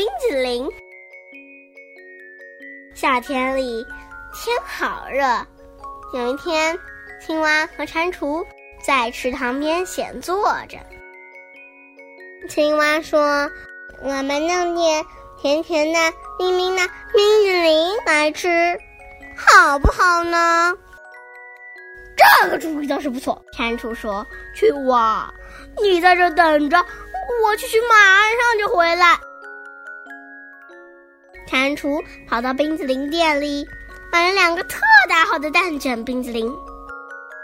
冰淇淋。夏天里天好热，有一天，青蛙和蟾蜍在池塘边闲坐着。青蛙说：“我们弄点甜甜的、冰冰的冰淇淋来吃，好不好呢？”这个主意倒是不错。蟾蜍说：“青蛙，你在这等着，我去去，马上就回来。”蟾蜍跑到冰淇淋店里，买了两个特大号的蛋卷冰淇淋。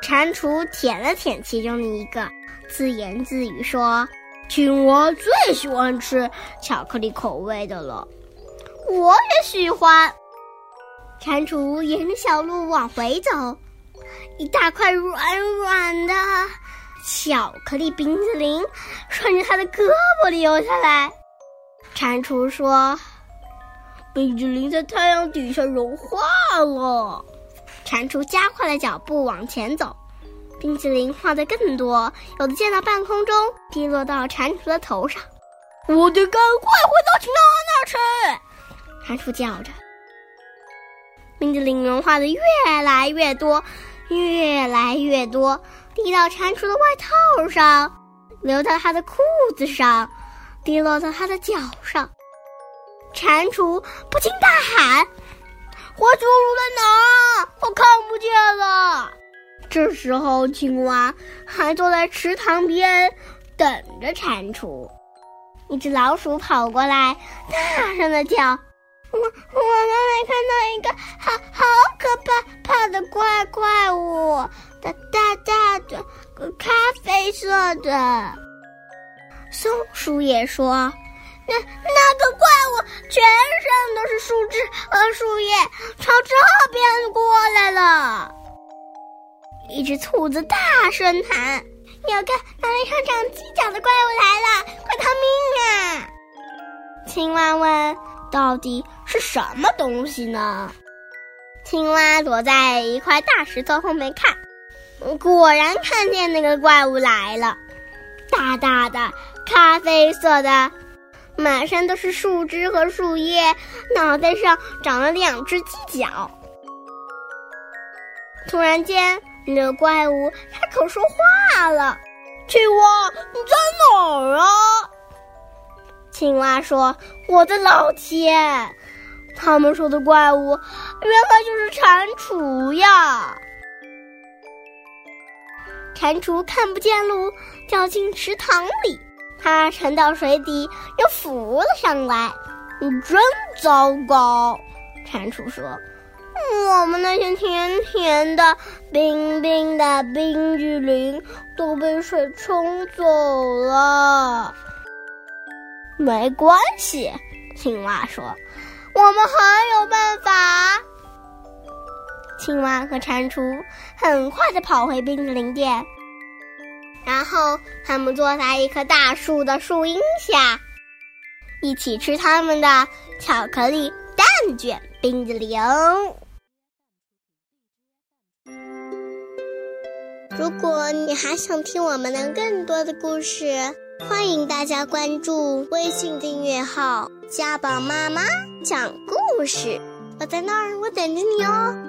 蟾蜍舔了舔其中的一个，自言自语说：“青蛙最喜欢吃巧克力口味的了，我也喜欢。”蟾蜍沿着小路往回走，一大块软软的巧克力冰淇淋顺着他的胳膊流下来。蟾蜍说。冰淇淋在太阳底下融化了，蟾蜍加快了脚步往前走，冰淇淋化的更多，有的溅到半空中，滴落到蟾蜍的头上。我得赶快回到青蛙那去！蟾蜍叫着，冰淇淋融化的越来越多，越来越多，滴到蟾蜍的外套上，流到他的裤子上，滴落到他的脚上。蟾蜍不禁大喊：“花猪路在哪儿？我看不见了。”这时候，青蛙还坐在池塘边等着蟾蜍。一只老鼠跑过来，大声的叫：“我我刚才看到一个好好可怕怕的怪怪物，大大大的，咖啡色的。”松鼠也说。那那个怪物全身都是树枝和树叶，朝这边过来了。一只兔子大声喊：“有个脑袋上长犄角的怪物来了，快逃命啊！”青蛙问：“到底是什么东西呢？”青蛙躲在一块大石头后面看，果然看见那个怪物来了，大大的咖啡色的。满身都是树枝和树叶，脑袋上长了两只犄角。突然间，那个怪物开口说话了：“青蛙，你在哪儿啊？”青蛙说：“我的老天。”他们说的怪物，原来就是蟾蜍呀！蟾蜍看不见路，掉进池塘里。他沉到水底，又浮了上来。你真糟糕，蟾蜍说：“我们那些甜甜的、冰冰的冰淇淋都被水冲走了。”没关系，青蛙说：“我们还有办法。”青蛙和蟾蜍很快的跑回冰淇淋店。然后他们坐在一棵大树的树荫下，一起吃他们的巧克力蛋卷冰激凌。如果你还想听我们的更多的故事，欢迎大家关注微信订阅号“家宝妈妈讲故事”。我在那儿，我等着你哦。